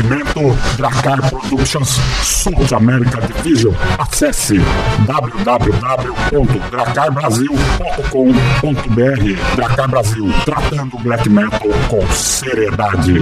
Oferecimento Dracar Productions South America Division. Acesse www.dracarbrasil.com.br Dracar Brasil, tratando black metal com seriedade.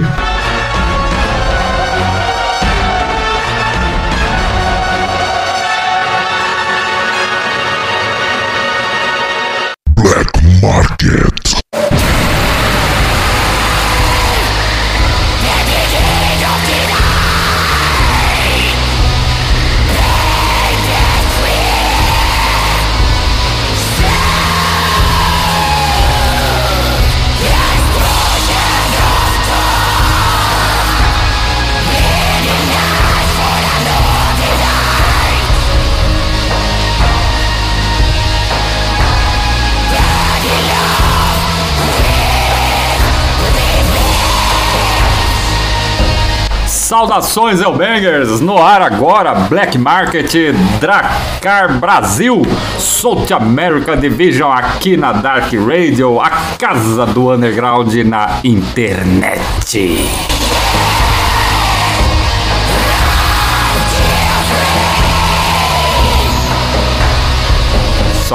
Saudações Elbangers! No ar agora, Black Market Dracar Brasil, South America Division aqui na Dark Radio, a casa do underground na internet.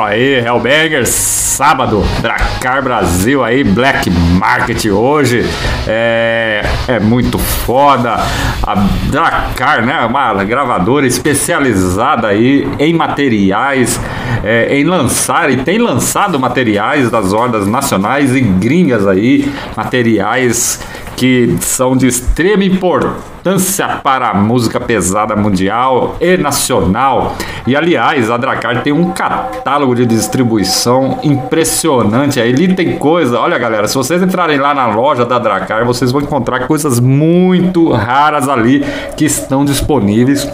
Aí, Hellbangers, sábado, Dracar Brasil aí, Black Market hoje. É, é muito foda. A Dracar, né? Uma gravadora especializada aí em materiais, é, em lançar e tem lançado materiais das hordas nacionais e gringas aí, materiais que são de extrema importância para a música pesada mundial e nacional. E aliás, a Dracar tem um catálogo de distribuição impressionante. Ali tem coisa, olha galera, se vocês entrarem lá na loja da Dracar, vocês vão encontrar coisas muito raras ali que estão disponíveis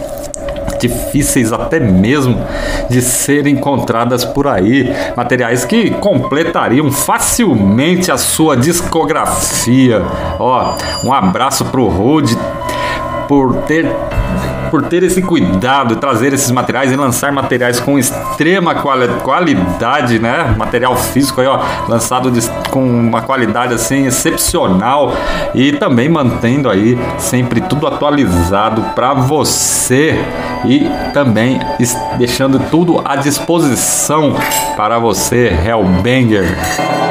difíceis até mesmo de serem encontradas por aí, materiais que completariam facilmente a sua discografia. Ó, um abraço pro Rude por ter por ter esse cuidado, trazer esses materiais e lançar materiais com extrema quali qualidade, né? Material físico aí, ó, lançado de, com uma qualidade assim excepcional e também mantendo aí sempre tudo atualizado para você e também deixando tudo à disposição para você, Hellbanger.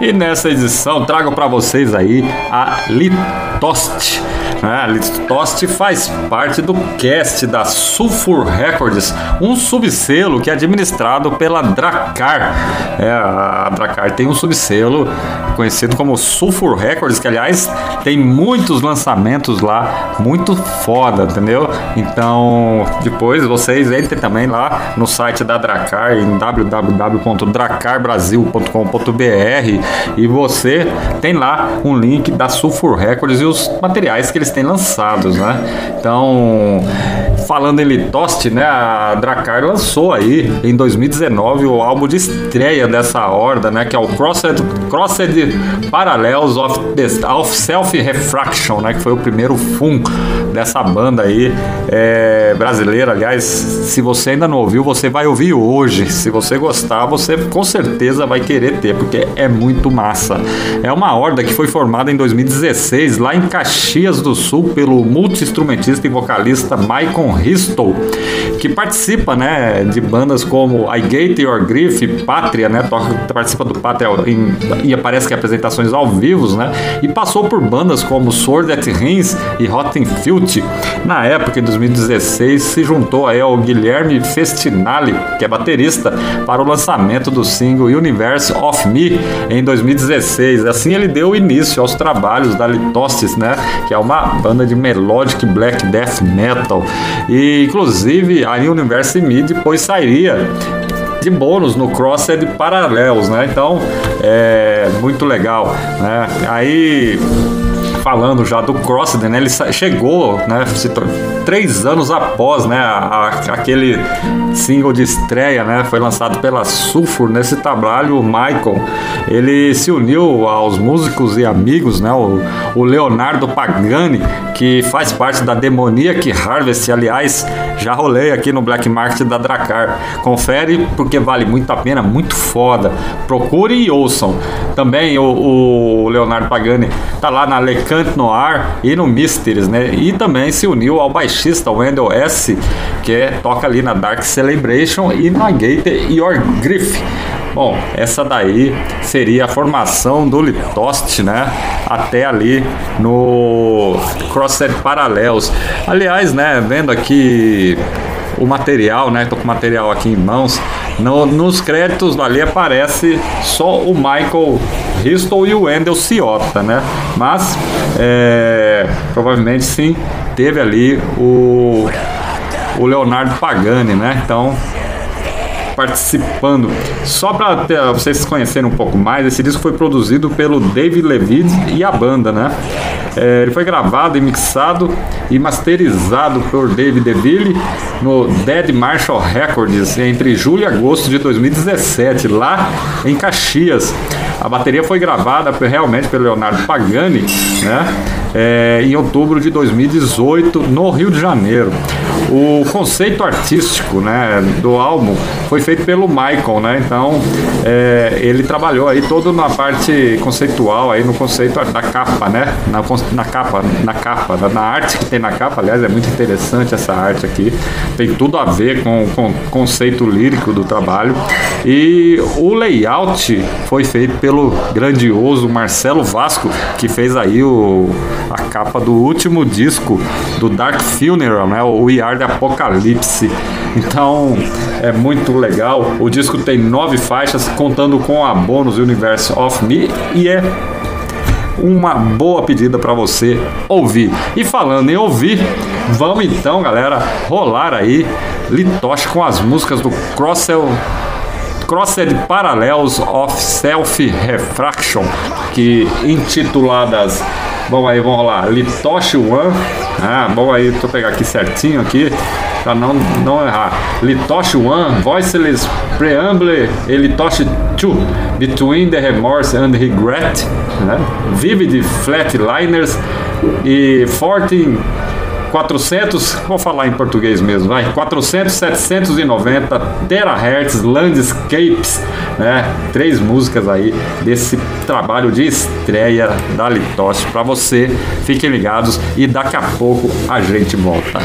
E nessa edição trago para vocês aí a Litost. Né? A Litost faz parte do cast da Sulfur Records, um subselo que é administrado pela Dracar. É, a Dracar tem um subselo conhecido como Sulfur Records, que aliás tem muitos lançamentos lá, muito foda, entendeu? Então, depois vocês entrem também lá no site da Dracar em www.dracarbrasil.com.br e você tem lá um link da Sulfur Records e os materiais que eles têm lançados, né? Então, falando em Litost, né, a Dracar lançou aí em 2019 o álbum de estreia dessa horda, né, que é o Crossed, Crossed Parallels of, of Self Refraction, né, que foi o primeiro fun dessa banda aí é, brasileira. Aliás, se você ainda não ouviu, você vai ouvir hoje. Se você gostar, você com certeza vai querer ter, porque é muito massa. É uma horda que foi formada em 2016 lá em Caxias do Sul pelo multi-instrumentista e vocalista Maicon Ristow, que participa, né, de bandas como I Gate Your Grief, Pátria, né, toca, participa do Pátria em, e aparece que apresentações ao vivo, né, e passou por bandas como Sword at Rings e Rotten Filth, Na época, em 2016, se juntou ao Guilherme Festinali, que é baterista, para o lançamento do single Universe of Me em 2016. Assim ele deu início aos trabalhos da Litostis, né, que é uma banda de melodic black death metal. E inclusive a Universe Me depois sairia de bônus no Crossed Paralelos, né? Então, é muito legal, né? Aí falando já do Crossed, né? Ele chegou, né? Três anos após, né? A, a, aquele single de estreia, né? Foi lançado pela Sulfur. Nesse trabalho, o Michael, ele se uniu aos músicos e amigos, né? O, o Leonardo Pagani, que faz parte da Demoniac Harvest. Aliás, já rolei aqui no Black Market da Dracar. Confere porque vale muito a pena, muito foda. Procure e ouçam. Também o, o Leonardo Pagani tá lá na Lecan Cant Noir e no Mysteries, né? E também se uniu ao baixista Wendell S, que é, toca ali na Dark Celebration e na Gate Your Griff. Bom, essa daí seria a formação do Litost, né? Até ali no Crossed Parallels. Aliás, né, vendo aqui o material, né? Tô com o material aqui em mãos. No, nos créditos ali aparece só o Michael Bristol e o Wendell Ciota, né? Mas é, provavelmente sim teve ali o, o Leonardo Pagani, né? Então participando. Só para vocês conhecerem um pouco mais, esse disco foi produzido pelo David Levitt e a banda, né? É, ele foi gravado e mixado e masterizado por David DeVille no Dead Marshall Records entre julho e agosto de 2017, lá em Caxias. A bateria foi gravada realmente pelo Leonardo Pagani, né? É, em outubro de 2018 no Rio de Janeiro. O conceito artístico, né, do álbum foi feito pelo Michael, né? Então é, ele trabalhou aí todo na parte conceitual aí no conceito da capa, né? Na, na capa, na capa, na, na arte que tem na capa. Aliás, é muito interessante essa arte aqui. Tem tudo a ver com o conceito lírico do trabalho. E o layout foi feito pelo grandioso Marcelo Vasco, que fez aí o, a capa do último disco do Dark Funeral, né? O We Are the Apocalypse. Então é muito legal. O disco tem nove faixas, contando com a bônus Universe of Me e é uma boa pedida para você ouvir. E falando em ouvir, vamos então, galera, rolar aí Litoche com as músicas do Crossel Crossed Parallels of Self-Refraction, que intituladas, vamos aí, vamos lá, Litoche One, ah, bom aí, deixa eu pegar aqui certinho aqui, para não, não errar, Litoche One, Voiceless Preamble Litoche 2, Between the Remorse and Regret, né? Vivid Flatliners e 14 400, vou falar em português mesmo, vai, 400, 790 terahertz landscapes, né? Três músicas aí desse trabalho de estreia da Litoste para você. Fiquem ligados e daqui a pouco a gente volta.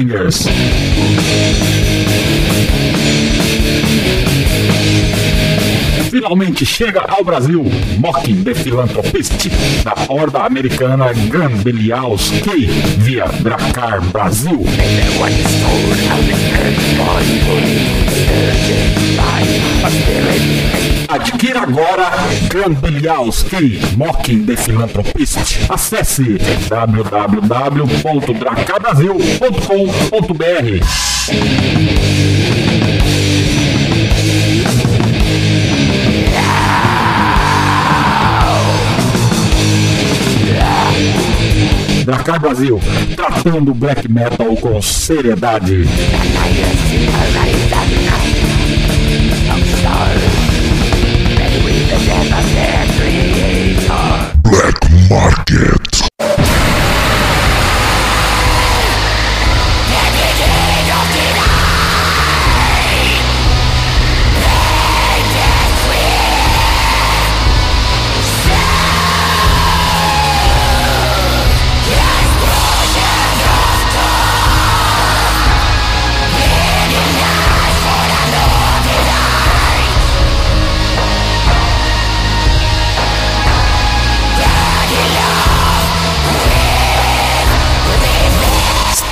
Hellbangers. Finalmente chega ao Brasil Mocking the Philanthropist da horda americana Gambelialski via Dracar Brasil. Adquira agora Gambelialski Mocking the Philanthropist. Acesse www.dracarbrasil.com.br. Dracar Brasil, tratando black metal com seriedade. Black Market.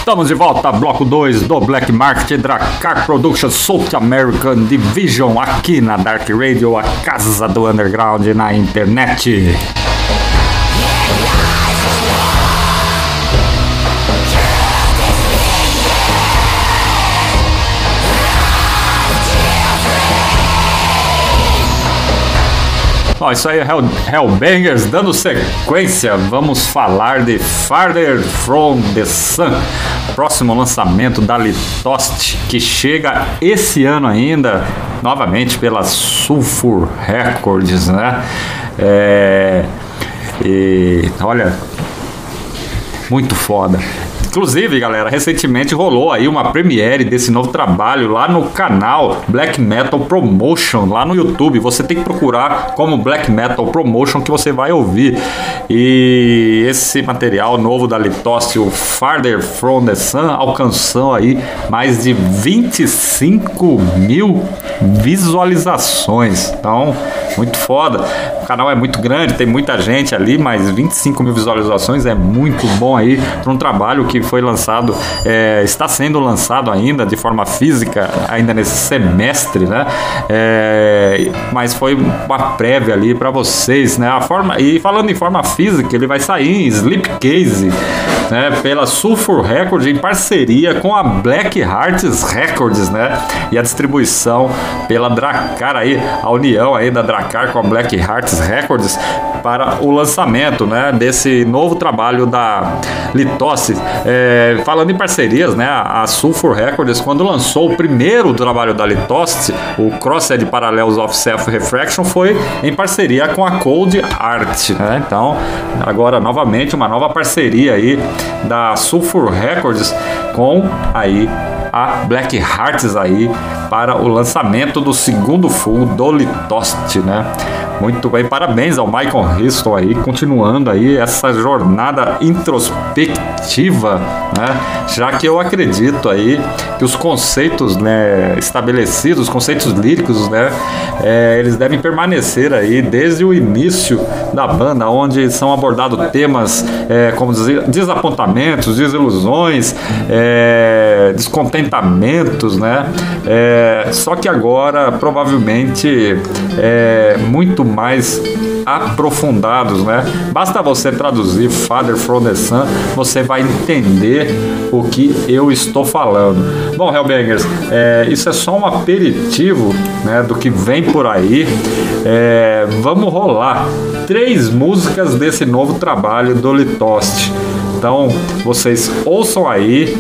Estamos de volta, bloco 2 do Black Market Dracar Productions South American Division aqui na Dark Radio, a casa do underground na internet. Ó, isso aí é Hell, Hellbangers, dando sequência, vamos falar de Farther From The Sun, próximo lançamento da Litost, que chega esse ano ainda, novamente pela Sulfur Records, né? É, e olha, muito foda. Inclusive, galera, recentemente rolou aí uma premiere desse novo trabalho lá no canal Black Metal Promotion, lá no YouTube. Você tem que procurar como Black Metal Promotion que você vai ouvir. E esse material novo da Litosse, o Farther From The Sun, alcançou aí mais de 25 mil visualizações. Então, muito foda. Canal é muito grande, tem muita gente ali, mas 25 mil visualizações é muito bom aí para um trabalho que foi lançado, é, está sendo lançado ainda de forma física, ainda nesse semestre, né? É, mas foi uma prévia ali para vocês, né? A forma, e falando em forma física, ele vai sair em Slipcase, né? Pela Sulfur Records em parceria com a Black Hearts Records, né? E a distribuição pela Dracar aí, a união aí da Dracar com a Black Hearts Records para o lançamento, né? Desse novo trabalho da Litosse. É, falando em parcerias, né? A Sulfur Records, quando lançou o primeiro trabalho da Litosse, o Crosshead Parallels of Self Refraction, foi em parceria com a Cold Art, né? Então, agora novamente uma nova parceria aí da Sulfur Records com aí a Black Hearts aí para o lançamento do segundo full do Litost, né? Muito bem, parabéns ao Michael Houston aí, continuando aí essa jornada introspectiva, né? Já que eu acredito aí que os conceitos, né, estabelecidos, os conceitos líricos, né, é, eles devem permanecer aí desde o início da banda, onde são abordados temas é, como desapontamentos, desilusões, é, descontentamentos, né? É, só que agora provavelmente é muito mais aprofundados, né? Basta você traduzir Father from the Sun, você vai entender o que eu estou falando. Bom, Hellbangers, é, isso é só um aperitivo né, do que vem por aí. É, vamos rolar três músicas desse novo trabalho do Litost. Então, vocês ouçam aí,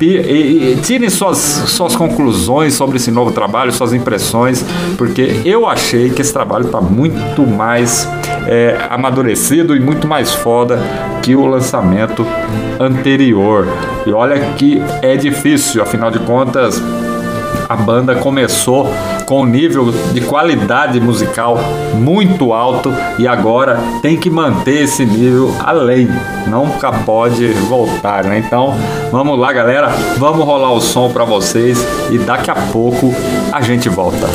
e, e tirem suas, suas conclusões sobre esse novo trabalho, suas impressões, porque eu achei que esse trabalho está muito mais é, amadurecido e muito mais foda que o lançamento anterior. E olha que é difícil, afinal de contas, a banda começou com um nível de qualidade musical muito alto e agora tem que manter esse nível além, nunca pode voltar, né? Então, vamos lá, galera, vamos rolar o som para vocês e daqui a pouco a gente volta.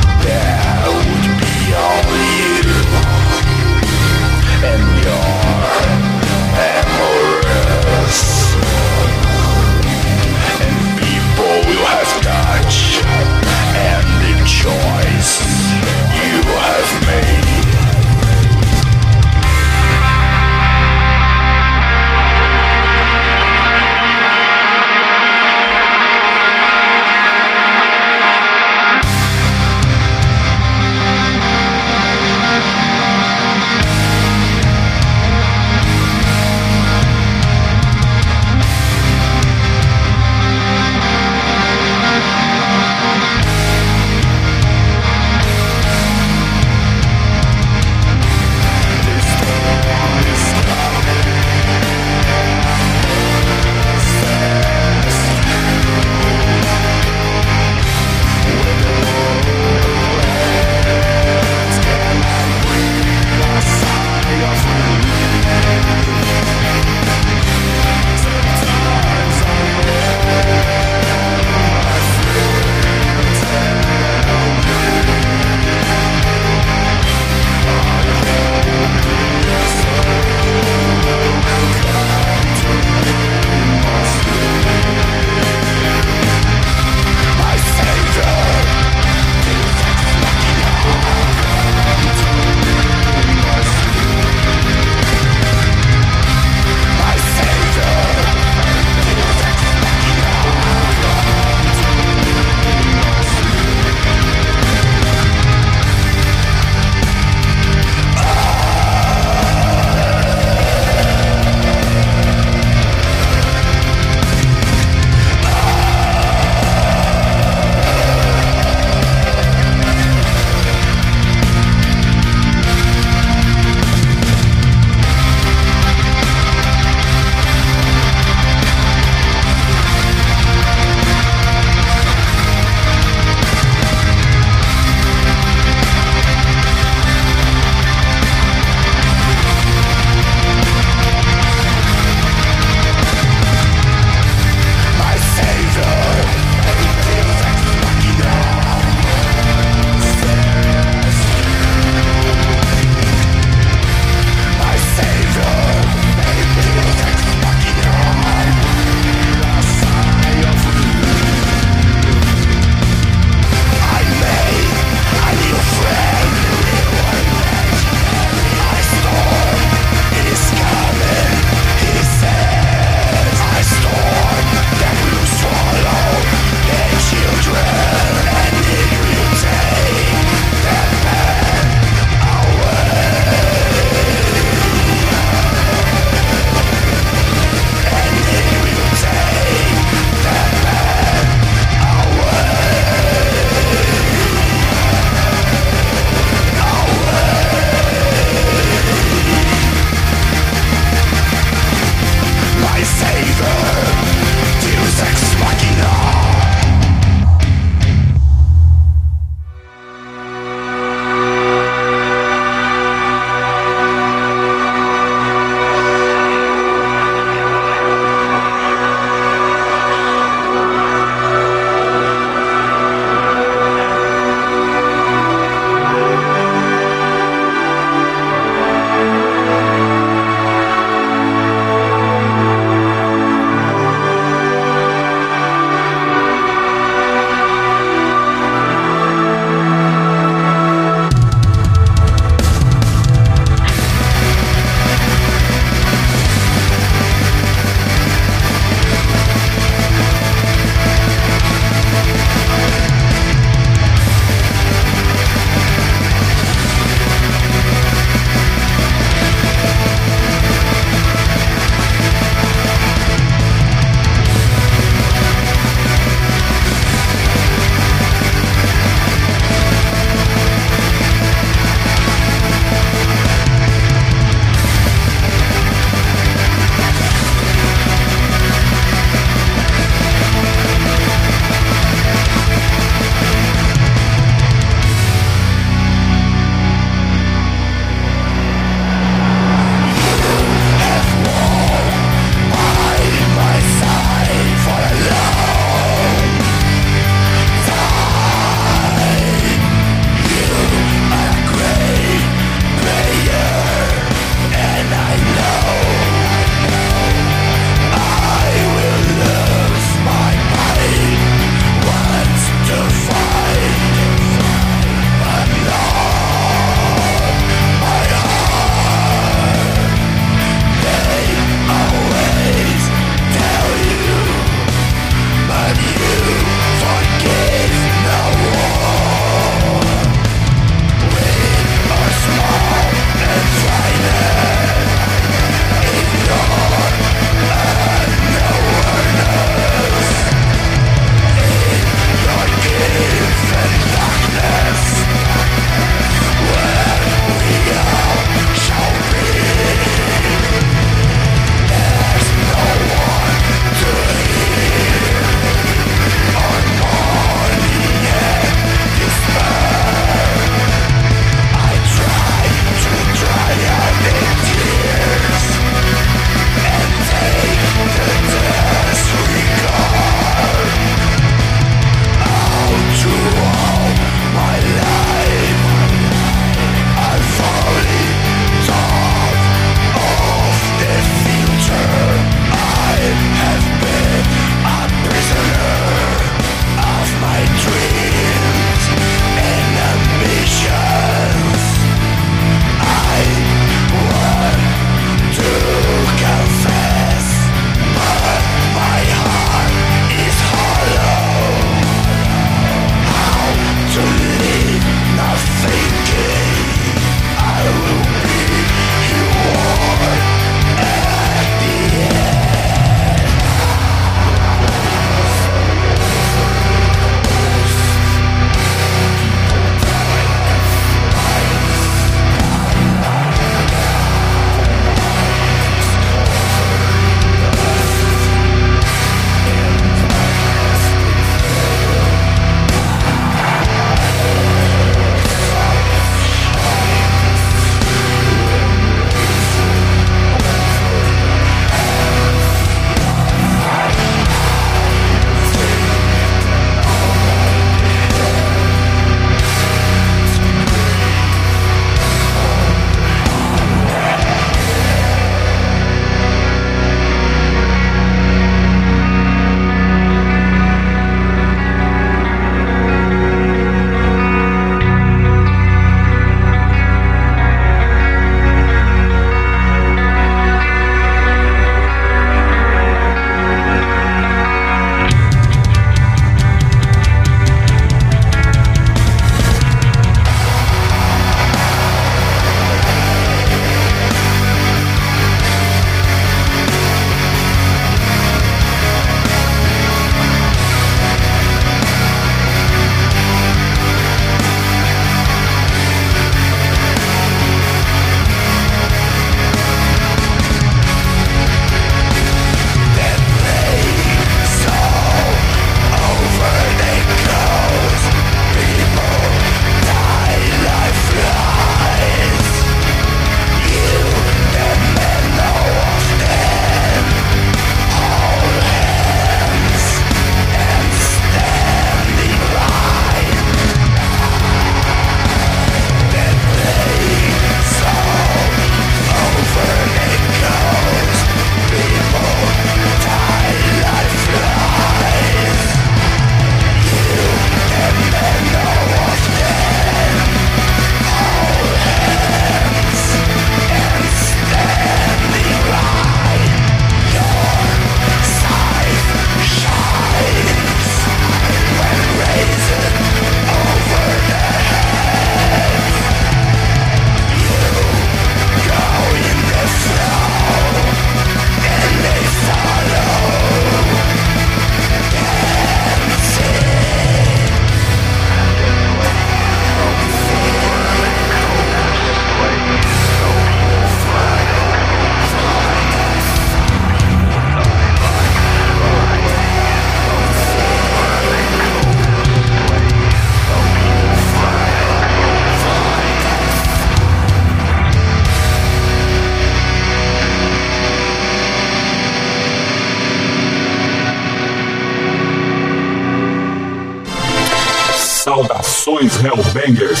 Saudações Hellbangers!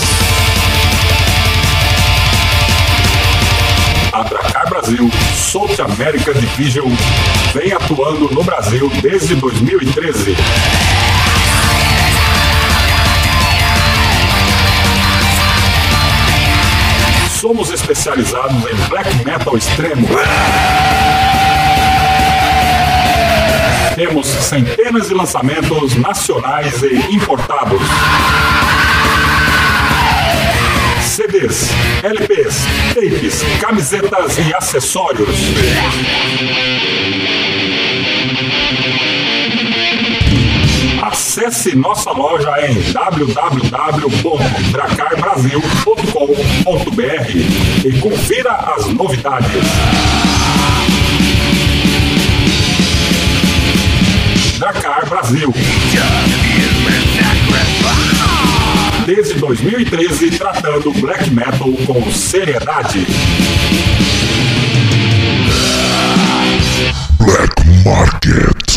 A Dracar Brasil South America Division vem atuando no Brasil desde 2013. Somos especializados em black metal extremo. Temos centenas de lançamentos nacionais e importados. CDs, LPs, tapes, camisetas e acessórios. Acesse nossa loja em www.dracarbrasil.com.br e confira as novidades. Dracar Brasil. Desde 2013, tratando black metal com seriedade. Black Market.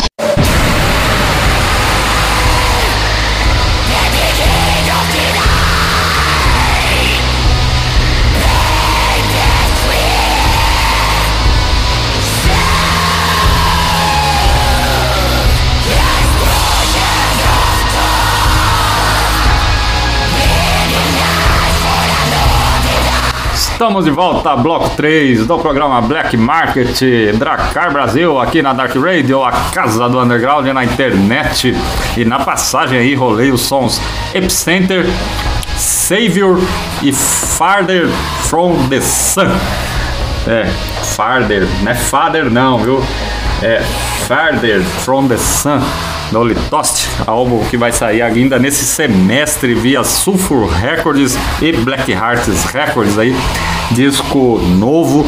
Estamos de volta bloco 3 do programa Black Market Dracar Brasil, aqui na Dark Radio, a casa do underground na internet. E na passagem aí rolei os sons Epicenter, Savior e Farther from the Sun. É, Farther, não é Father não, viu? É Farther from the Sun do Litost, álbum que vai sair ainda nesse semestre via Sulfur Records e Black Hearts Records aí, disco novo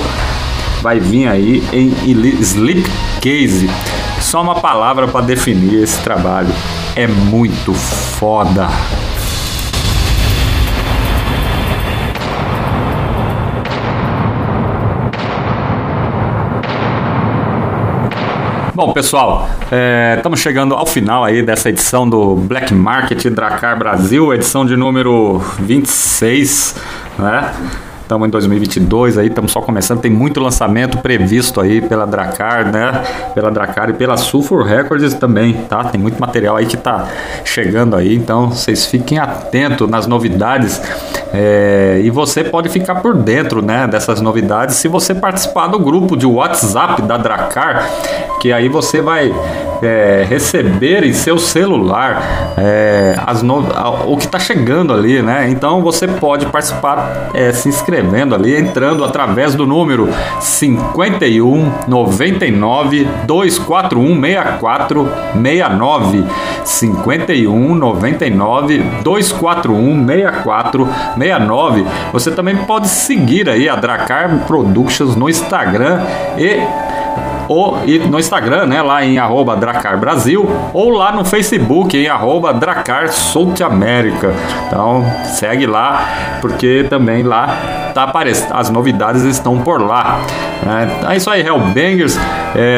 vai vir aí em Slipcase. Só uma palavra para definir esse trabalho. É muito foda. Bom, pessoal, estamos é, chegando ao final aí dessa edição do Black Market Dracar Brasil, edição de número 26, né? Estamos em 2022 aí, estamos só começando. Tem muito lançamento previsto aí pela Dracar, né? Pela Dracar e pela Sulfur Records também, tá? Tem muito material aí que tá chegando aí, então vocês fiquem atentos nas novidades. É, e você pode ficar por dentro né, dessas novidades se você participar do grupo de WhatsApp da Dracar, que aí você vai é, receber em seu celular é, as no... o que está chegando ali, né? Então você pode participar é, se inscrevendo ali, entrando através do número 51 99 241 64 69 51 99 241 64 69. Você também pode seguir aí a Dracar Productions no Instagram e ou no Instagram, né, lá em arroba Dracar Brasil, ou lá no Facebook em arroba Dracar South América. Então segue lá, porque também lá tá aparecendo, as novidades estão por lá. É, é isso aí, Hellbangers.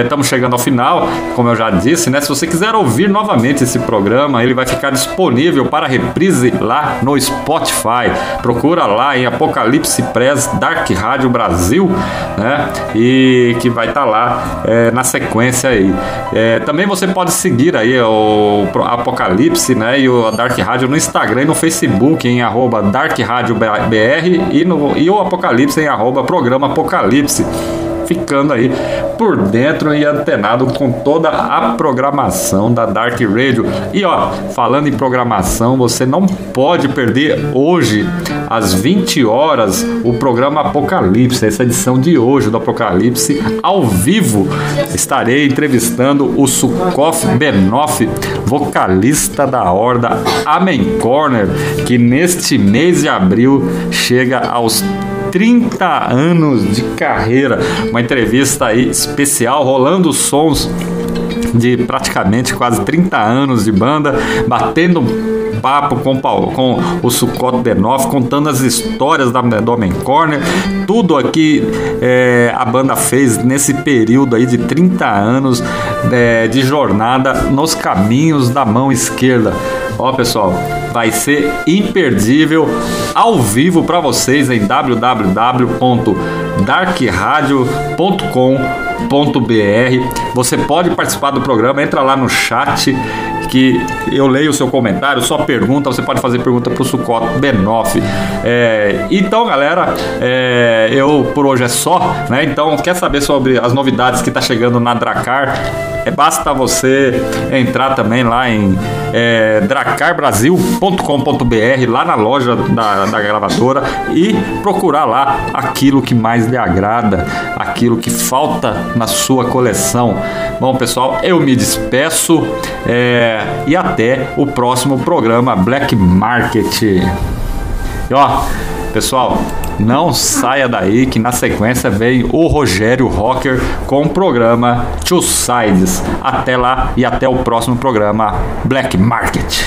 Estamos é, chegando ao final, como eu já disse, né? Se você quiser ouvir novamente esse programa, ele vai ficar disponível para reprise lá no Spotify. Procura lá em Apocalipse Press Dark Rádio Brasil, né? E que vai estar tá lá é, na sequência aí. É, também você pode seguir aí o Apocalipse, né? E o Dark Rádio no Instagram e no Facebook em arroba Dark Rádio BR e, no, e o Apocalipse em arroba Programa Apocalipse ficando aí por dentro e antenado com toda a programação da Dark Radio. E ó, falando em programação, você não pode perder hoje às 20 horas o programa Apocalipse, essa edição de hoje do Apocalipse ao vivo. Estarei entrevistando o Sukoff Benoff, vocalista da horda Amen Corner, que neste mês de abril chega aos 30 anos de carreira. Uma entrevista aí especial, rolando sons de praticamente quase 30 anos de banda, batendo papo com, com o Sucot Benoff, contando as histórias da, do Homem Corner, tudo aqui é, a banda fez nesse período aí de 30 anos é, de jornada nos caminhos da mão esquerda. Ó pessoal, vai ser imperdível ao vivo para vocês em www.darkradio.com.br. Você pode participar do programa, entra lá no chat que eu leio o seu comentário, sua pergunta, você pode fazer pergunta para o Sucoto Benoff. É, então, galera, é, eu por hoje é só, né? Então, quer saber sobre as novidades que está chegando na Dracar? É, basta você entrar também lá em é, dracarbrasil.com.br, lá na loja da, da gravadora, e procurar lá aquilo que mais lhe agrada, aquilo que falta na sua coleção. Bom, pessoal, eu me despeço é, e até o próximo programa Black Market. E, ó, pessoal, não saia daí que na sequência vem o Rogério Rocker com o programa Two Sides. Até lá e até o próximo programa Black Market.